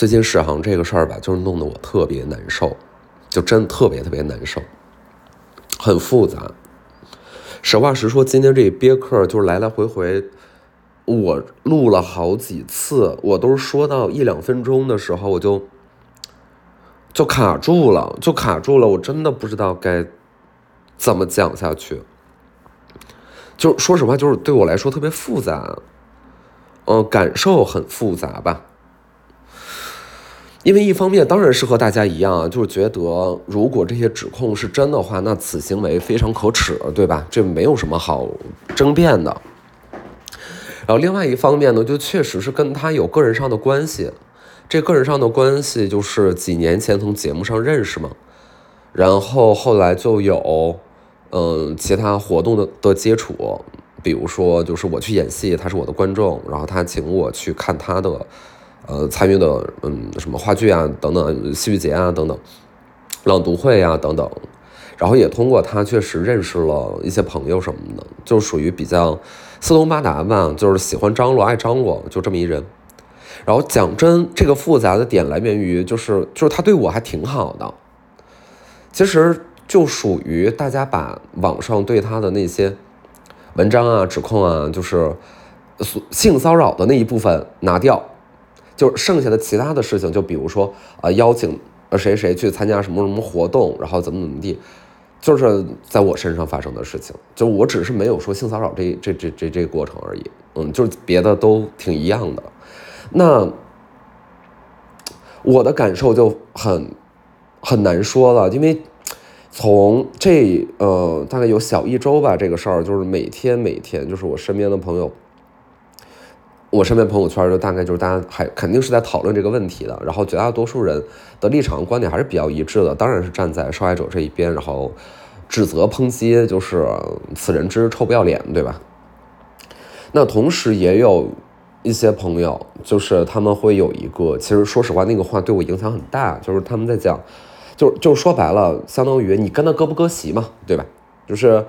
最近史航这个事儿吧，就是弄得我特别难受，就真特别特别难受，很复杂。实话实说，今天这憋课就是来来回回，我录了好几次，我都说到一两分钟的时候，我就就卡住了，就卡住了，我真的不知道该怎么讲下去。就说实话，就是对我来说特别复杂，嗯，感受很复杂吧。因为一方面当然是和大家一样，就是觉得如果这些指控是真的话，那此行为非常可耻，对吧？这没有什么好争辩的。然后另外一方面呢，就确实是跟他有个人上的关系。这个人上的关系就是几年前从节目上认识嘛，然后后来就有嗯其他活动的的接触，比如说就是我去演戏，他是我的观众，然后他请我去看他的。呃，参与的嗯，什么话剧啊，等等，戏剧节啊，等等，朗读会啊，等等，然后也通过他确实认识了一些朋友什么的，就属于比较四通八达吧，就是喜欢张罗，爱张罗，就这么一人。然后讲真，这个复杂的点来源于，就是就是他对我还挺好的，其实就属于大家把网上对他的那些文章啊、指控啊，就是性骚扰的那一部分拿掉。就剩下的其他的事情，就比如说，呃，邀请呃谁谁去参加什么什么活动，然后怎么怎么地，就是在我身上发生的事情。就我只是没有说性骚扰这这这这这过程而已，嗯，就是别的都挺一样的。那我的感受就很很难说了，因为从这呃大概有小一周吧，这个事儿就是每天每天，就是我身边的朋友。我身边朋友圈就大概就是大家还肯定是在讨论这个问题的，然后绝大多数人的立场观点还是比较一致的，当然是站在受害者这一边，然后指责抨击就是此人之臭不要脸，对吧？那同时也有一些朋友，就是他们会有一个，其实说实话那个话对我影响很大，就是他们在讲，就就说白了，相当于你跟他割不割席嘛，对吧？就是。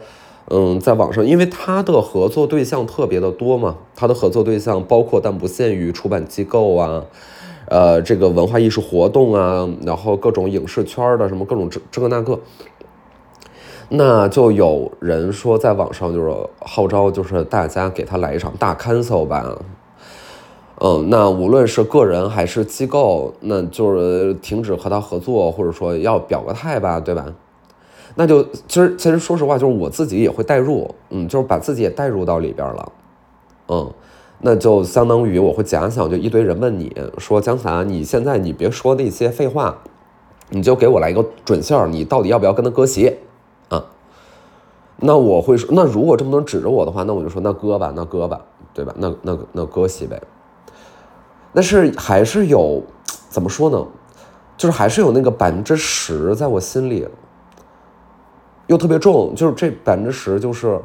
嗯，在网上，因为他的合作对象特别的多嘛，他的合作对象包括但不限于出版机构啊，呃，这个文化艺术活动啊，然后各种影视圈的什么各种这这个那个，那就有人说在网上就是号召，就是大家给他来一场大 cancel 吧，嗯，那无论是个人还是机构，那就是停止和他合作，或者说要表个态吧，对吧？那就其实其实说实话，就是我自己也会代入，嗯，就是把自己也代入到里边了，嗯，那就相当于我会假想，就一堆人问你说江凡，你现在你别说那些废话，你就给我来一个准信儿，你到底要不要跟他割席啊？那我会说，那如果这么多人指着我的话，那我就说那割吧，那割吧，对吧？那那那割席呗。但是还是有怎么说呢？就是还是有那个百分之十在我心里。又特别重，就是这百分之十，就是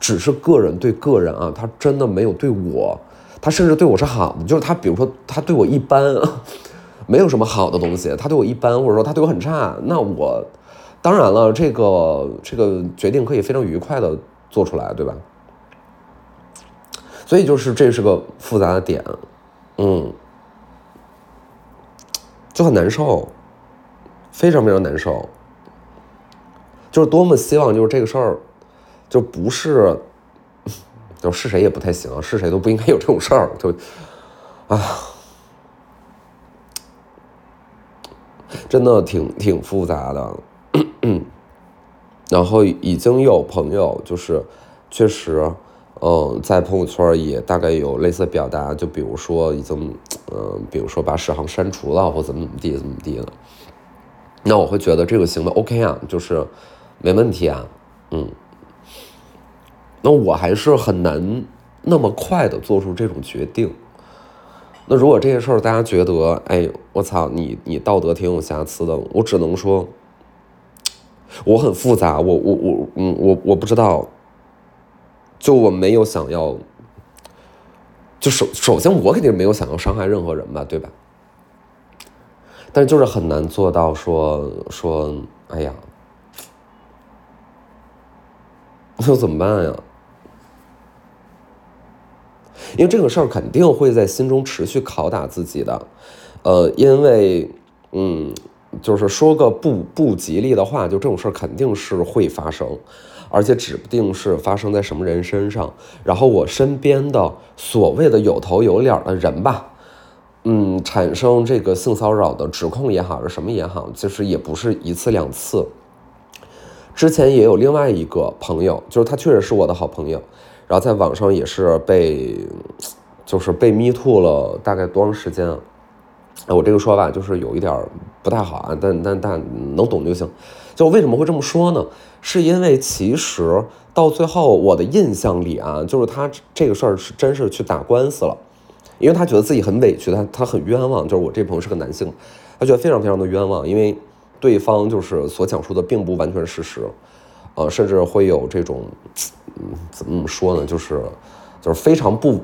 只是个人对个人啊，他真的没有对我，他甚至对我是好的，就是他比如说他对我一般，没有什么好的东西，他对我一般，或者说他对我很差，那我当然了，这个这个决定可以非常愉快的做出来，对吧？所以就是这是个复杂的点，嗯，就很难受，非常非常难受。就是多么希望，就是这个事儿，就不是，就是谁也不太行，是谁都不应该有这种事儿，就啊，真的挺挺复杂的。然后已经有朋友就是确实，嗯，在朋友圈也大概有类似的表达，就比如说已经，嗯，比如说把史航删除了，或怎么怎么地怎么地的。那我会觉得这个行为 OK 啊，就是。没问题啊，嗯，那我还是很难那么快的做出这种决定。那如果这些事儿大家觉得，哎，我操，你你道德挺有瑕疵的，我只能说，我很复杂，我我我嗯我我不知道，就我没有想要，就首首先我肯定没有想要伤害任何人吧，对吧？但就是很难做到说说，哎呀。那怎么办呀？因为这个事儿肯定会在心中持续拷打自己的，呃，因为，嗯，就是说个不不吉利的话，就这种事儿肯定是会发生，而且指不定是发生在什么人身上。然后我身边的所谓的有头有脸的人吧，嗯，产生这个性骚扰的指控也好，是什么也好，其实也不是一次两次。之前也有另外一个朋友，就是他确实是我的好朋友。然后在网上也是被，就是被迷吐了大概多长时间啊？我这个说法就是有一点不太好啊，但但但能懂就行。就为什么会这么说呢？是因为其实到最后我的印象里啊，就是他这个事儿是真是去打官司了，因为他觉得自己很委屈，他他很冤枉。就是我这朋友是个男性，他觉得非常非常的冤枉，因为对方就是所讲述的并不完全事实。呃，甚至会有这种，嗯，怎么说呢？就是，就是非常不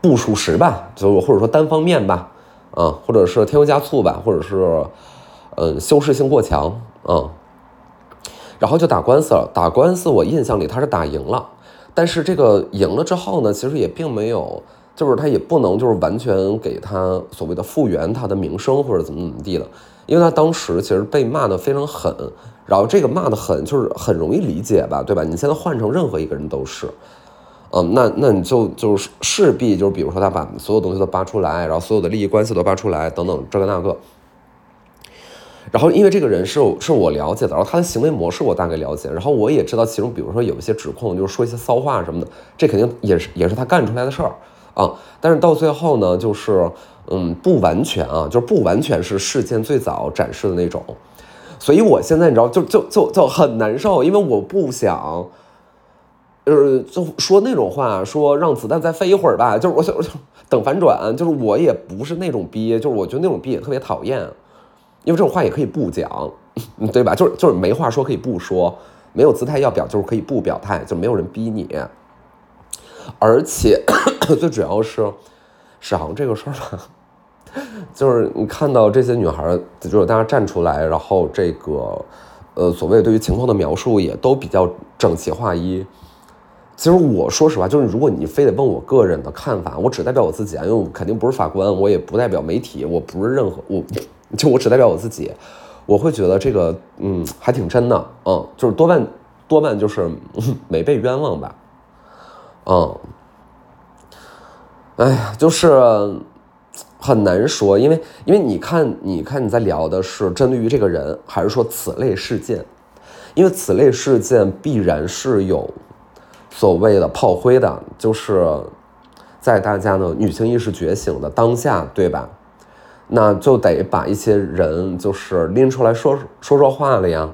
不属实吧，就或者说单方面吧，啊，或者是添油加醋吧，或者是，嗯，修饰性过强，啊，然后就打官司了。打官司，我印象里他是打赢了，但是这个赢了之后呢，其实也并没有，就是他也不能就是完全给他所谓的复原他的名声或者怎么怎么地的，因为他当时其实被骂的非常狠。然后这个骂的狠，就是很容易理解吧，对吧？你现在换成任何一个人都是，嗯，那那你就就是势必就是，比如说他把所有东西都扒出来，然后所有的利益关系都扒出来，等等这个那个。然后因为这个人是是我了解的，然后他的行为模式我大概了解，然后我也知道其中，比如说有一些指控，就是说一些骚话什么的，这肯定也是也是他干出来的事儿啊。但是到最后呢，就是嗯，不完全啊，就是不完全是事件最早展示的那种。所以我现在你知道，就就就就很难受，因为我不想，呃，就说那种话，说让子弹再飞一会儿吧。就是我想等反转，就是我也不是那种逼，就是我觉得那种逼也特别讨厌，因为这种话也可以不讲，对吧？就是就是没话说可以不说，没有姿态要表就是可以不表态，就没有人逼你。而且 最主要是，史航这个事儿吧。就是你看到这些女孩，就是大家站出来，然后这个，呃，所谓对于情况的描述也都比较整齐划一。其实我说实话，就是如果你非得问我个人的看法，我只代表我自己啊，因为我肯定不是法官，我也不代表媒体，我不是任何，我 就我只代表我自己。我会觉得这个，嗯，还挺真的，嗯，就是多半多半就是 没被冤枉吧，嗯，哎呀，就是。很难说，因为因为你看，你看你在聊的是针对于这个人，还是说此类事件？因为此类事件必然是有所谓的炮灰的，就是在大家的女性意识觉醒的当下，对吧？那就得把一些人就是拎出来说说说话了呀，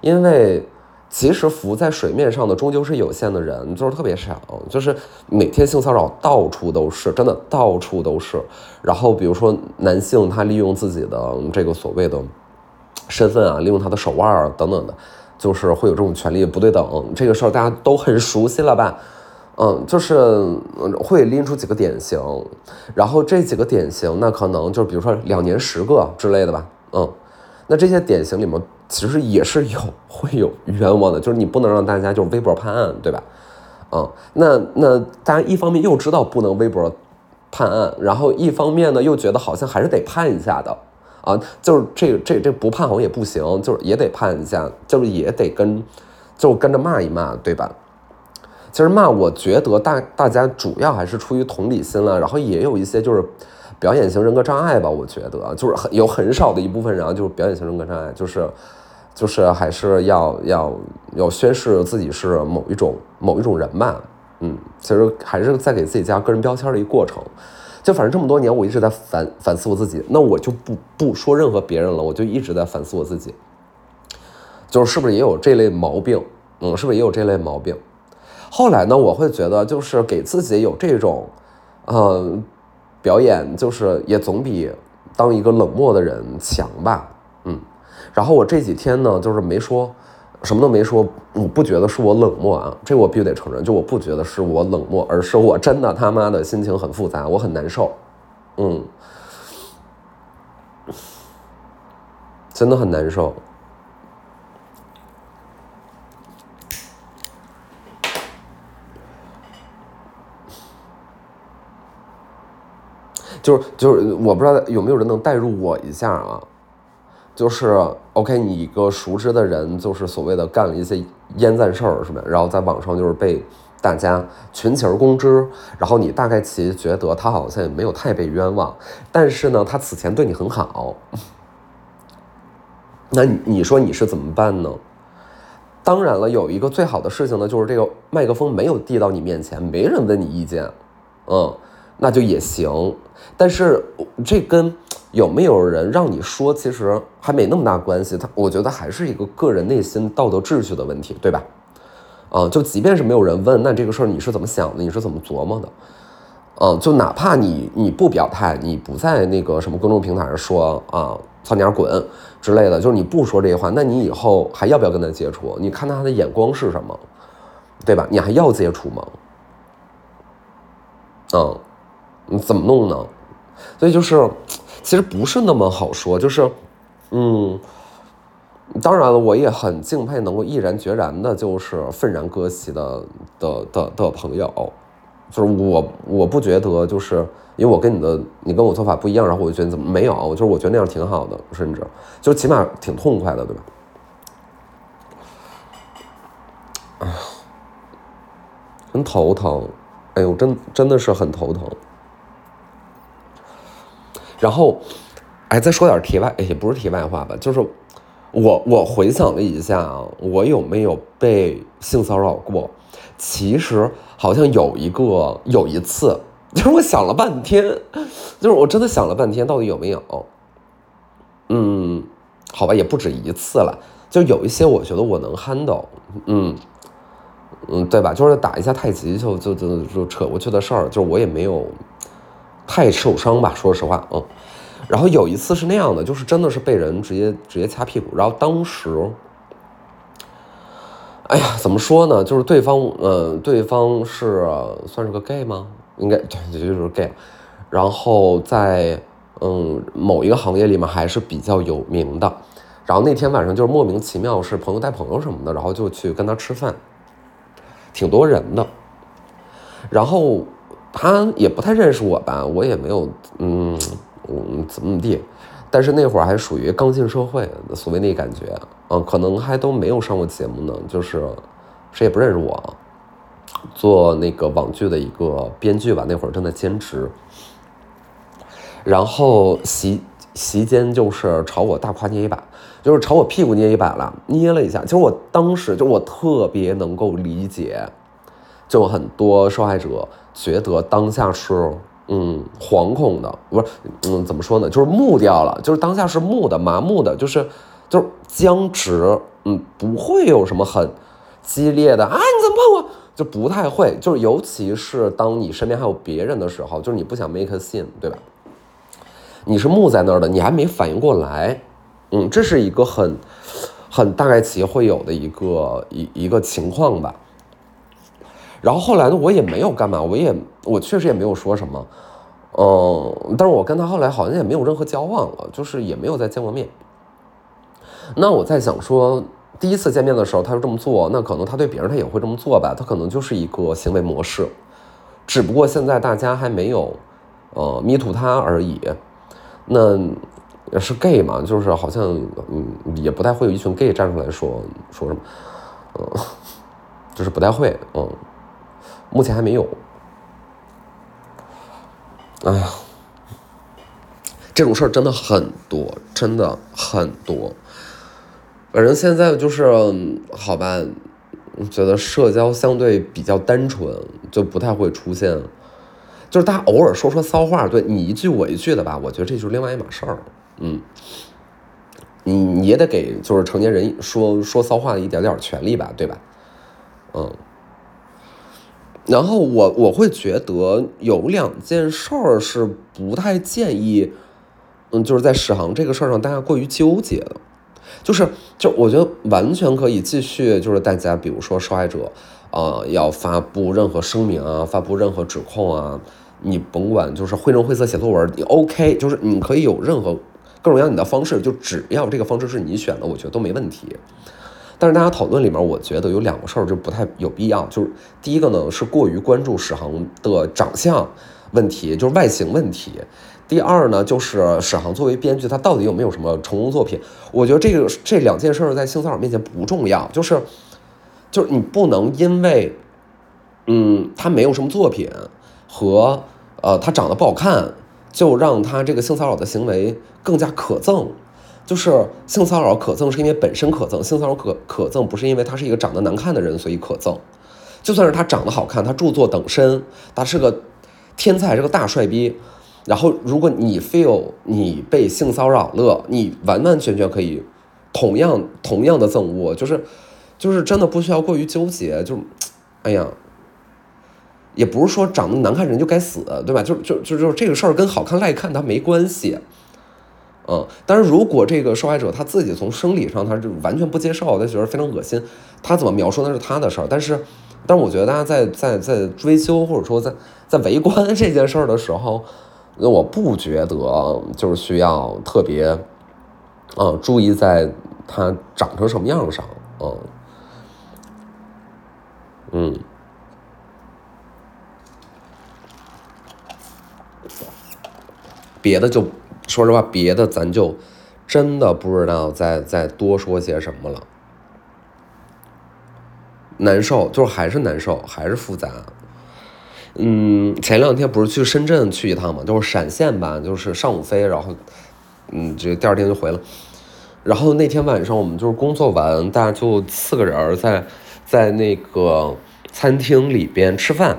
因为。其实浮在水面上的终究是有限的人，就是特别少，就是每天性骚扰到处都是，真的到处都是。然后比如说男性，他利用自己的这个所谓的身份啊，利用他的手腕啊等等的，就是会有这种权利不对等。这个事儿大家都很熟悉了吧？嗯，就是会拎出几个典型，然后这几个典型，那可能就比如说两年十个之类的吧。嗯，那这些典型里面。其实也是有 会有冤枉的，就是你不能让大家就是微博判案，对吧？嗯，那那大家一方面又知道不能微博判案，然后一方面呢又觉得好像还是得判一下的，啊，就是这这这不判好像也不行，就是也得判一下，就是也得跟就跟着骂一骂，对吧？其实骂，我觉得大大家主要还是出于同理心了，然后也有一些就是。表演型人格障碍吧，我觉得就是很有很少的一部分人啊，就是表演型人格障碍，就是就是还是要要要宣誓自己是某一种某一种人吧，嗯，其实还是在给自己加个人标签的一个过程。就反正这么多年，我一直在反反思我自己，那我就不不说任何别人了，我就一直在反思我自己，就是是不是也有这类毛病，嗯，是不是也有这类毛病？后来呢，我会觉得就是给自己有这种，嗯。表演就是也总比当一个冷漠的人强吧，然后我这几天呢，就是没说，什么都没说。我不觉得是我冷漠啊，这我必须得承认，就我不觉得是我冷漠，而是我真的他妈的心情很复杂，我很难受，嗯，真的很难受。就是就是，我不知道有没有人能代入我一下啊？就是 OK，你一个熟知的人，就是所谓的干了一些烟赞事儿，是吧？然后在网上就是被大家群起而攻之，然后你大概其觉得他好像也没有太被冤枉，但是呢，他此前对你很好，那你说你是怎么办呢？当然了，有一个最好的事情呢，就是这个麦克风没有递到你面前，没人问你意见，嗯，那就也行。但是这跟有没有人让你说，其实还没那么大关系。他我觉得还是一个个人内心道德秩序的问题，对吧？啊，就即便是没有人问，那这个事儿你是怎么想的？你是怎么琢磨的？嗯，就哪怕你你不表态，你不在那个什么公众平台上说啊“操你丫滚”之类的，就是你不说这些话，那你以后还要不要跟他接触？你看他的眼光是什么，对吧？你还要接触吗？嗯，你怎么弄呢？所以就是。其实不是那么好说，就是，嗯，当然了，我也很敬佩能够毅然决然的，就是愤然割席的的的的朋友，就是我我不觉得，就是因为我跟你的你跟我做法不一样，然后我就觉得怎么没有，就是我觉得那样挺好的，甚至就起码挺痛快的，对吧？哎呀，很头疼，哎呦，真真的是很头疼。然后，哎，再说点题外，也不是题外话吧，就是我我回想了一下，我有没有被性骚扰过？其实好像有一个，有一次，就是我想了半天，就是我真的想了半天，到底有没有？嗯，好吧，也不止一次了，就有一些我觉得我能 handle，嗯嗯，对吧？就是打一下太极就就就就扯过去的事儿，就我也没有。太受伤吧，说实话，嗯，然后有一次是那样的，就是真的是被人直接直接掐屁股，然后当时，哎呀，怎么说呢？就是对方，嗯，对方是算是个 gay 吗？应该对，就是 gay，然后在嗯某一个行业里面还是比较有名的，然后那天晚上就是莫名其妙是朋友带朋友什么的，然后就去跟他吃饭，挺多人的，然后。他也不太认识我吧，我也没有，嗯，嗯，怎么怎么地，但是那会儿还属于刚进社会，所谓那感觉，嗯，可能还都没有上过节目呢，就是谁也不认识我，做那个网剧的一个编剧吧，那会儿正在兼职，然后席席间就是朝我大胯捏一把，就是朝我屁股捏一把了，捏了一下，其实我当时就我特别能够理解，就很多受害者。觉得当下是嗯惶恐的，不是嗯怎么说呢？就是木掉了，就是当下是木的、麻木的，就是就是僵直，嗯，不会有什么很激烈的啊！你怎么碰我？就不太会，就是尤其是当你身边还有别人的时候，就是你不想 make a scene，对吧？你是木在那儿的，你还没反应过来，嗯，这是一个很很大概其会有的一个一一个情况吧。然后后来呢，我也没有干嘛，我也我确实也没有说什么，嗯，但是我跟他后来好像也没有任何交往了，就是也没有再见过面。那我在想说，第一次见面的时候他就这么做，那可能他对别人他也会这么做吧，他可能就是一个行为模式，只不过现在大家还没有呃迷途他而已。那是 gay 嘛，就是好像嗯也不太会有一群 gay 站出来说说什么，嗯，就是不太会，嗯。目前还没有。哎呀，这种事儿真的很多，真的很多。反正现在就是好吧，觉得社交相对比较单纯，就不太会出现，就是大家偶尔说说骚话，对你一句我一句的吧，我觉得这就是另外一码事儿。嗯，你你也得给就是成年人说说骚话的一点点权利吧，对吧？嗯。然后我我会觉得有两件事儿是不太建议，嗯，就是在史航这个事儿上大家过于纠结的，就是就我觉得完全可以继续，就是大家比如说受害者，呃，要发布任何声明啊，发布任何指控啊，你甭管就是绘声绘色写作文，你 OK，就是你可以有任何各种各样你的方式，就只要这个方式是你选的，我觉得都没问题。但是大家讨论里面，我觉得有两个事儿就不太有必要。就是第一个呢，是过于关注史航的长相，问题，就是外形问题。第二呢，就是史航作为编剧，他到底有没有什么成功作品？我觉得这个这两件事在性骚扰面前不重要，就是就是你不能因为，嗯，他没有什么作品和呃他长得不好看，就让他这个性骚扰的行为更加可憎。就是性骚扰可憎是因为本身可憎，性骚扰可可憎不是因为他是一个长得难看的人所以可憎。就算是他长得好看，他著作等身，他是个天才，是个大帅逼。然后，如果你 feel 你被性骚扰了，你完完全全可以同样同样的憎恶，就是就是真的不需要过于纠结，就哎呀，也不是说长得难看人就该死，对吧？就就就就这个事儿跟好看赖看它没关系，嗯。但是如果这个受害者他自己从生理上他就完全不接受，他觉得非常恶心，他怎么描述那是他的事儿。但是，但是我觉得大家在在在追究或者说在在围观这件事儿的时候。那我不觉得就是需要特别，嗯，注意在他长成什么样上，嗯，嗯，别的就说实话，别的咱就真的不知道再再多说些什么了，难受，就是还是难受，还是复杂。嗯，前两天不是去深圳去一趟嘛，就是闪现吧，就是上午飞，然后，嗯，这第二天就回了。然后那天晚上我们就是工作完，大家就四个人在在那个餐厅里边吃饭，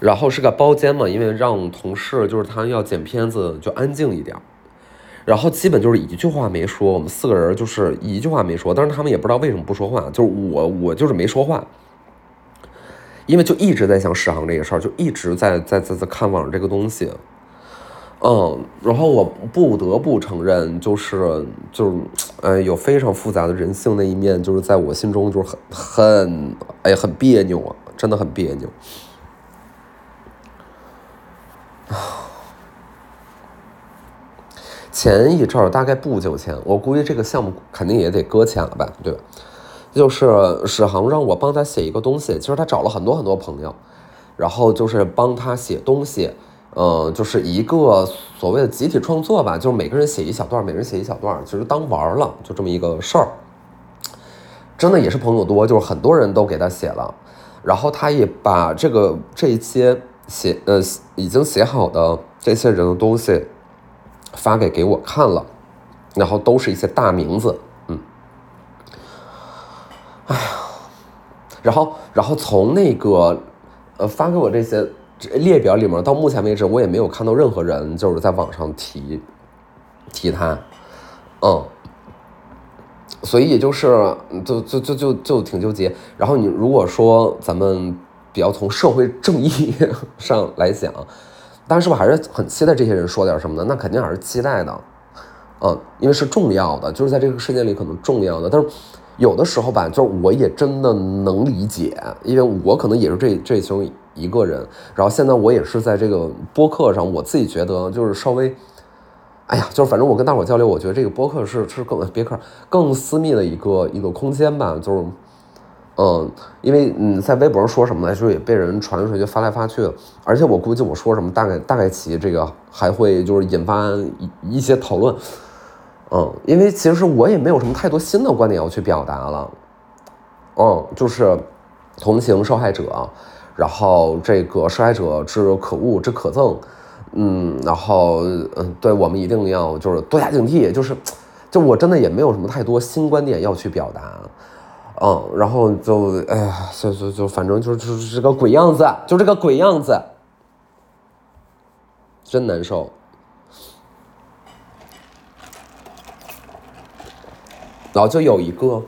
然后是个包间嘛，因为让同事就是他要剪片子就安静一点，然后基本就是一句话没说，我们四个人就是一句话没说，但是他们也不知道为什么不说话，就是我我就是没说话。因为就一直在想史航这个事儿，就一直在在在在看网上这个东西，嗯，然后我不得不承认，就是就是，哎，有非常复杂的人性那一面，就是在我心中就是很很，哎，很别扭啊，真的很别扭。前一阵儿，大概不久前，我估计这个项目肯定也得搁浅了吧，对吧？就是史航让我帮他写一个东西，其实他找了很多很多朋友，然后就是帮他写东西，呃，就是一个所谓的集体创作吧，就是每个人写一小段，每人写一小段，其实当玩了，就这么一个事儿。真的也是朋友多，就是很多人都给他写了，然后他也把这个这些写呃已经写好的这些人的东西发给给我看了，然后都是一些大名字。嗯哎呀，然后，然后从那个，呃，发给我这些列表里面，到目前为止，我也没有看到任何人就是在网上提提他，嗯，所以也就是，就就就就就挺纠结。然后你如果说咱们比较从社会正义 上来讲，但是我还是很期待这些人说点什么的，那肯定还是期待的，嗯，因为是重要的，就是在这个事件里可能重要的，但是。有的时候吧，就是我也真的能理解，因为我可能也是这这其中一个人。然后现在我也是在这个播客上，我自己觉得就是稍微，哎呀，就是反正我跟大伙交流，我觉得这个播客是是更别克更私密的一个一个空间吧。就是，嗯，因为嗯，在微博上说什么呢，就也被人传出去发来发去。而且我估计我说什么，大概大概其这个还会就是引发一一些讨论。嗯，因为其实我也没有什么太多新的观点要去表达了，嗯，就是同情受害者，然后这个受害者之可恶之可憎，嗯，然后嗯，对我们一定要就是多加警惕，就是就我真的也没有什么太多新观点要去表达，嗯，然后就哎呀，就就就反正就就是这个鬼样子，就这个鬼样子，真难受。然后就有一个，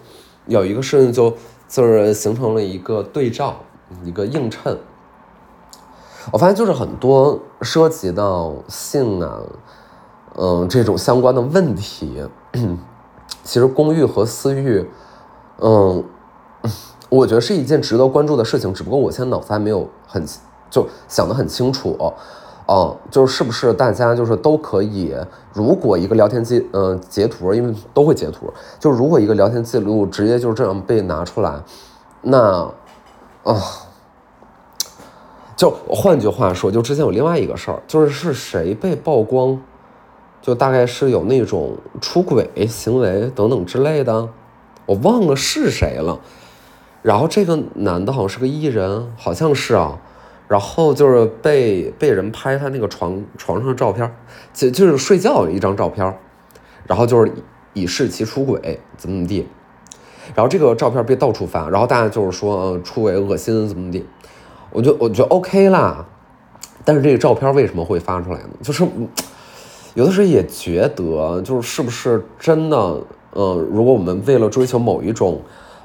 有一个事情就就是形成了一个对照，一个映衬。我发现就是很多涉及到性啊，嗯，这种相关的问题，其实公寓和私域，嗯，我觉得是一件值得关注的事情。只不过我现在脑子还没有很就想得很清楚。哦，就是不是大家就是都可以？如果一个聊天记，嗯，截图，因为都会截图，就如果一个聊天记录直接就是这样被拿出来，那，啊，就换句话说，就之前有另外一个事儿，就是是谁被曝光，就大概是有那种出轨行为等等之类的，我忘了是谁了。然后这个男的好像是个艺人，好像是啊。然后就是被被人拍他那个床床上的照片，就就是睡觉一张照片，然后就是以示其出轨怎么怎么地。然后这个照片被到处发，然后大家就是说，出轨恶心怎么怎么地。我就我觉得 OK 啦，但是这个照片为什么会发出来呢？就是有的时候也觉得，就是是不是真的？嗯，如果我们为了追求某一种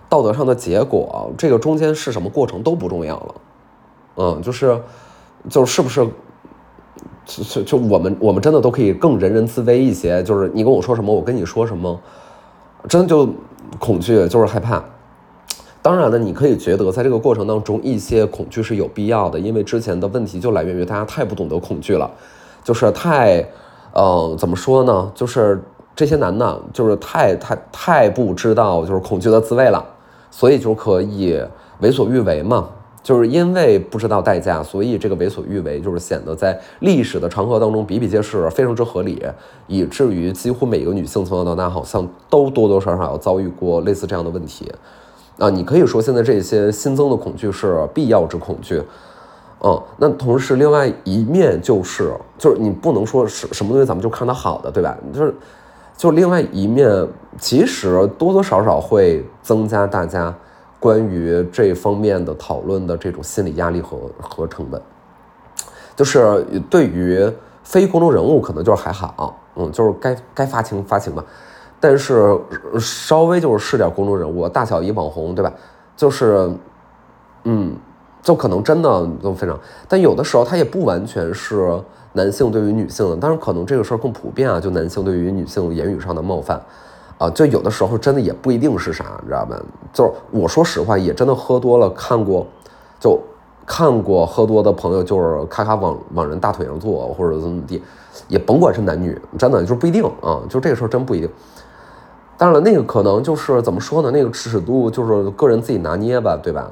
道德上的结果，这个中间是什么过程都不重要了。嗯，就是，就是不是，就就我们我们真的都可以更人人自危一些？就是你跟我说什么，我跟你说什么，真的就恐惧，就是害怕。当然了，你可以觉得在这个过程当中，一些恐惧是有必要的，因为之前的问题就来源于大家太不懂得恐惧了，就是太，呃，怎么说呢？就是这些男的，就是太太太不知道就是恐惧的滋味了，所以就可以为所欲为嘛。就是因为不知道代价，所以这个为所欲为就是显得在历史的长河当中比比皆是，非常之合理，以至于几乎每个女性从小到大好像都多多少少要遭遇过类似这样的问题。啊，你可以说现在这些新增的恐惧是必要之恐惧，嗯，那同时另外一面就是，就是你不能说是什么东西咱们就看它好的，对吧？就是，就另外一面，其实多多少少会增加大家关于这方面的讨论的这种心理压力和和成本，就是对于非公众人物可能就是还好，嗯，就是该该发情发情吧。但是稍微就是是点公众人物，大小一网红，对吧？就是，嗯，就可能真的都非常。但有的时候他也不完全是男性对于女性的，但是可能这个事儿更普遍啊，就男性对于女性言语上的冒犯，啊，就有的时候真的也不一定是啥，你知道吧？就我说实话，也真的喝多了看过，就看过喝多的朋友就是咔咔往往人大腿上坐，或者怎么地，也甭管是男女，真的就不一定啊，就这个事儿真不一定。当然了，那个可能就是怎么说呢？那个尺度就是个人自己拿捏吧，对吧？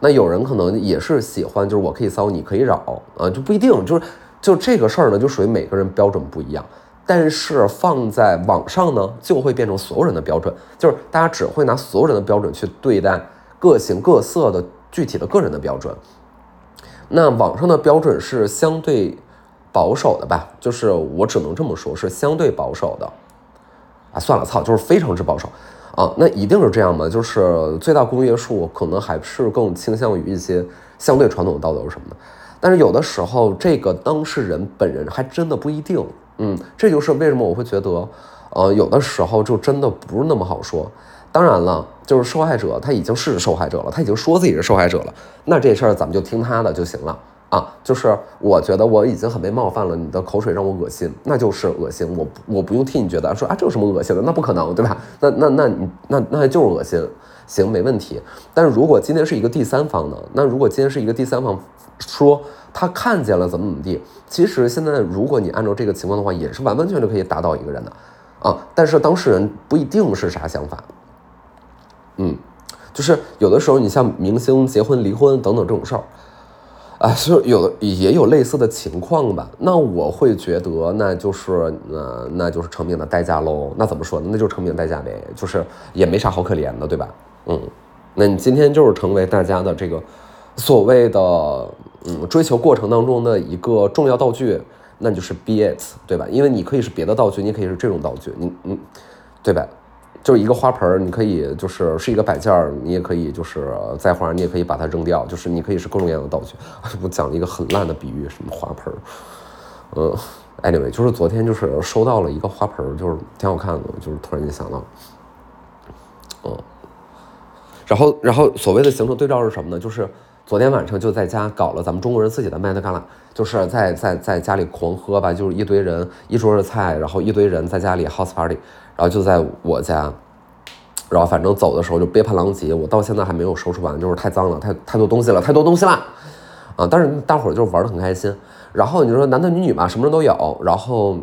那有人可能也是喜欢，就是我可以骚，你可以扰啊，就不一定。就是就这个事儿呢，就属于每个人标准不一样。但是放在网上呢，就会变成所有人的标准，就是大家只会拿所有人的标准去对待各形各色的具体的个人的标准。那网上的标准是相对保守的吧？就是我只能这么说，是相对保守的。啊，算了，操，就是非常之保守，啊，那一定是这样吗？就是最大公约数可能还是更倾向于一些相对传统的道德什么的，但是有的时候这个当事人本人还真的不一定，嗯，这就是为什么我会觉得，呃，有的时候就真的不是那么好说。当然了，就是受害者他已经是受害者了，他已经说自己是受害者了，那这事儿咱们就听他的就行了。啊，就是我觉得我已经很被冒犯了，你的口水让我恶心，那就是恶心，我我不用替你觉得说啊，这有什么恶心的？那不可能，对吧？那那那你那那就是恶心，行，没问题。但是如果今天是一个第三方呢？那如果今天是一个第三方说他看见了怎么怎么地，其实现在如果你按照这个情况的话，也是完完全全可以打倒一个人的啊。但是当事人不一定是啥想法，嗯，就是有的时候你像明星结婚离婚等等这种事儿。啊，就有也有类似的情况吧。那我会觉得，那就是呃，那就是成名的代价喽。那怎么说呢？那就是成名代价呗，就是也没啥好可怜的，对吧？嗯，那你今天就是成为大家的这个所谓的嗯追求过程当中的一个重要道具，那你就是 be it，对吧？因为你可以是别的道具，你可以是这种道具，你嗯，对吧？就是一个花盆，你可以就是是一个摆件儿，你也可以就是栽花，你也可以把它扔掉，就是你可以是各种各样的道具。我讲了一个很烂的比喻，什么花盆儿，嗯，anyway，就是昨天就是收到了一个花盆儿，就是挺好看的，就是突然间想到，嗯，然后然后所谓的形成对照是什么呢？就是昨天晚上就在家搞了咱们中国人自己的麦德嘎拉，就是在在在家里狂喝吧，就是一堆人一桌的菜，然后一堆人在家里 house party。然后就在我家，然后反正走的时候就杯盘狼藉，我到现在还没有收拾完，就是太脏了，太太多东西了，太多东西了，啊！但是大伙儿就玩的很开心。然后你说男男女女嘛，什么人都有。然后，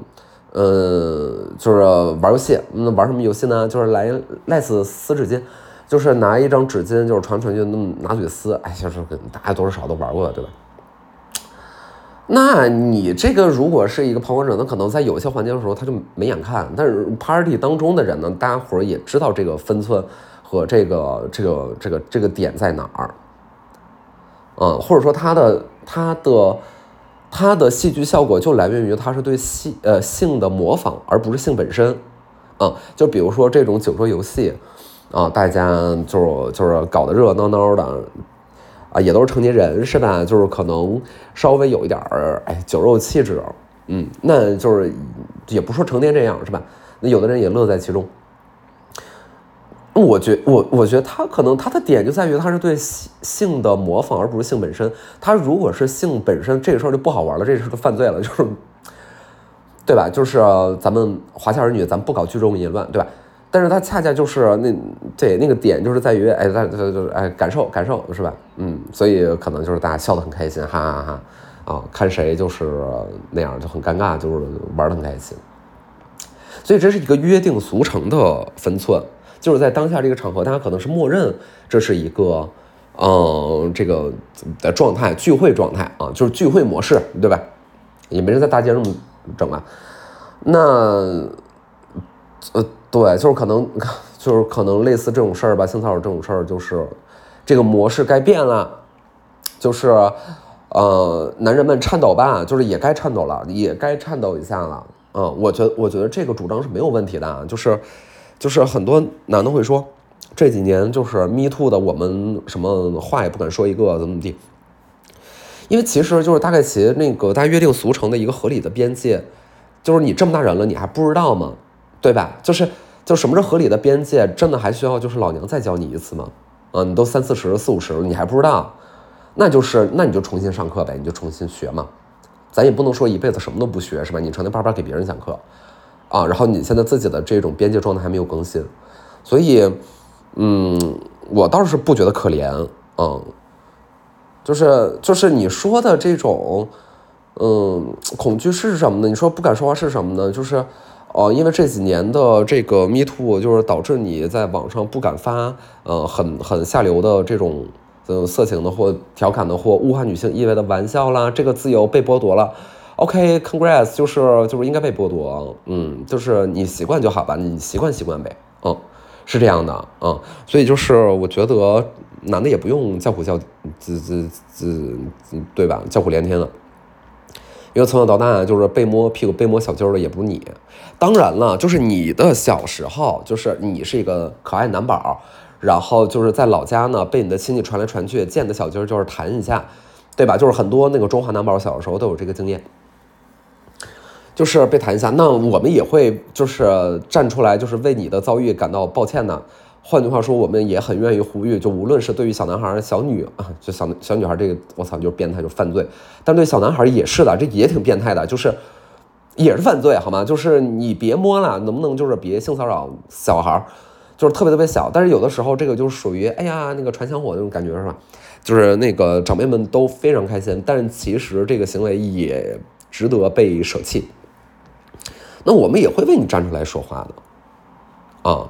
呃，就是玩游戏，嗯，玩什么游戏呢？就是来赖死撕纸巾。就是拿一张纸巾，就是传传就那么拿嘴撕，哎，就是大家多少都玩过，对吧？那你这个如果是一个旁观者，那可能在有些环节的时候他就没眼看，但是 party 当中的人呢，大家伙儿也知道这个分寸和这个这个这个这个点在哪儿，嗯，或者说他的他的他的戏剧效果就来源于他是对戏呃性的模仿，而不是性本身，嗯，就比如说这种酒桌游戏，啊，大家就就是搞得热热闹闹的。啊，也都是成年人是吧？就是可能稍微有一点儿哎酒肉气质，嗯，那就是也不说成天这样是吧？那有的人也乐在其中。我觉我我觉得他可能他的点就在于他是对性的模仿，而不是性本身。他如果是性本身，这个事儿就不好玩了，这是个犯罪了，就是对吧？就是咱们华夏儿女，咱们不搞聚众淫乱，对吧？但是他恰恰就是那对那个点，就是在于哎，他他就是哎，感受感受是吧？嗯，所以可能就是大家笑得很开心，哈哈哈啊，看谁就是那样就很尴尬，就是玩得很开心。所以这是一个约定俗成的分寸，就是在当下这个场合，大家可能是默认这是一个嗯这个的状态，聚会状态啊，就是聚会模式，对吧？也没人在大街上整啊。那呃。对，就是可能，就是可能类似这种事儿吧，性骚扰这种事儿，就是这个模式该变了，就是呃，男人们颤抖吧，就是也该颤抖了，也该颤抖一下了。嗯，我觉得，我觉得这个主张是没有问题的，就是就是很多男的会说，这几年就是 me too 的，我们什么话也不敢说一个，怎么怎么地，因为其实就是大概其那个大家约定俗成的一个合理的边界，就是你这么大人了，你还不知道吗？对吧？就是。就什么是合理的边界？真的还需要就是老娘再教你一次吗？啊，你都三四十、四五十了，你还不知道？那就是那你就重新上课呗，你就重新学嘛。咱也不能说一辈子什么都不学，是吧？你成天叭叭给别人讲课，啊，然后你现在自己的这种边界状态还没有更新，所以，嗯，我倒是不觉得可怜，嗯，就是就是你说的这种，嗯，恐惧是什么呢？你说不敢说话是什么呢？就是。哦，因为这几年的这个 Me Too，就是导致你在网上不敢发，呃，很很下流的这种，呃，色情的或调侃的或物化女性意味的玩笑啦，这个自由被剥夺了。OK，Congrats，就是就是应该被剥夺，嗯，就是你习惯就好吧，你习惯习惯呗，嗯，是这样的，嗯，所以就是我觉得男的也不用叫苦叫，滋滋滋，对吧？叫苦连天了。因为从小到大就是被摸屁股、被摸小鸡儿的也不是你，当然了，就是你的小时候，就是你是一个可爱男宝，然后就是在老家呢，被你的亲戚传来传去，见的小鸡儿就是弹一下，对吧？就是很多那个中华男宝小的时候都有这个经验，就是被弹一下，那我们也会就是站出来，就是为你的遭遇感到抱歉呢。换句话说，我们也很愿意呼吁，就无论是对于小男孩、小女啊，就小小女孩这个，我操，就是变态，就是犯罪。但对小男孩也是的，这也挺变态的，就是也是犯罪，好吗？就是你别摸了，能不能就是别性骚扰小孩，就是特别特别小。但是有的时候，这个就是属于哎呀，那个传香火那种感觉，是吧？就是那个长辈们都非常开心，但是其实这个行为也值得被舍弃。那我们也会为你站出来说话的，啊。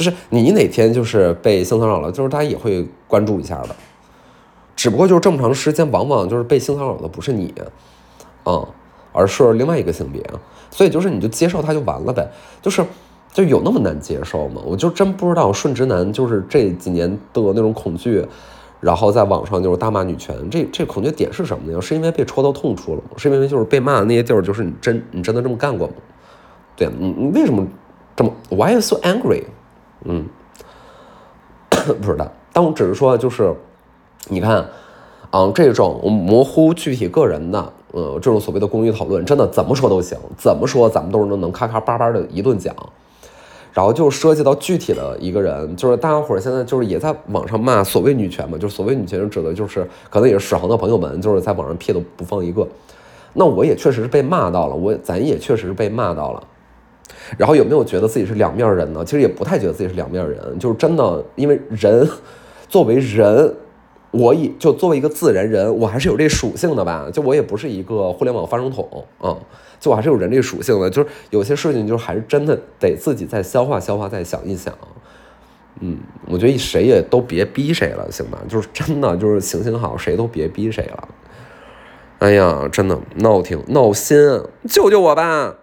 就是你哪天就是被性骚扰了，就是大家也会关注一下的，只不过就是这么长时间，往往就是被性骚扰的不是你，嗯，而是另外一个性别，所以就是你就接受他就完了呗，就是就有那么难接受吗？我就真不知道顺直男就是这几年的那种恐惧，然后在网上就是大骂女权，这这恐惧点是什么呢？是因为被戳到痛处了吗？是因为就是被骂的那些地儿就是你真你真的这么干过吗？对你你为什么这么 Why are you so angry？嗯，不知道，但我只是说，就是，你看，啊，这种模糊具体个人的，呃，这种所谓的公益讨论，真的怎么说都行，怎么说咱们都是能能咔咔叭叭的一顿讲，然后就涉及到具体的一个人，就是大家伙儿现在就是也在网上骂所谓女权嘛，就是所谓女权指的就是可能也是史航的朋友们，就是在网上屁都不放一个，那我也确实是被骂到了，我咱也确实是被骂到了。然后有没有觉得自己是两面人呢？其实也不太觉得自己是两面人，就是真的，因为人作为人，我也就作为一个自然人，我还是有这属性的吧。就我也不是一个互联网发声筒啊，就我还是有人这属性的。就是有些事情，就是还是真的得自己再消化消化，再想一想。嗯，我觉得谁也都别逼谁了，行吧？就是真的，就是行行好，谁都别逼谁了。哎呀，真的闹挺闹心，救救我吧！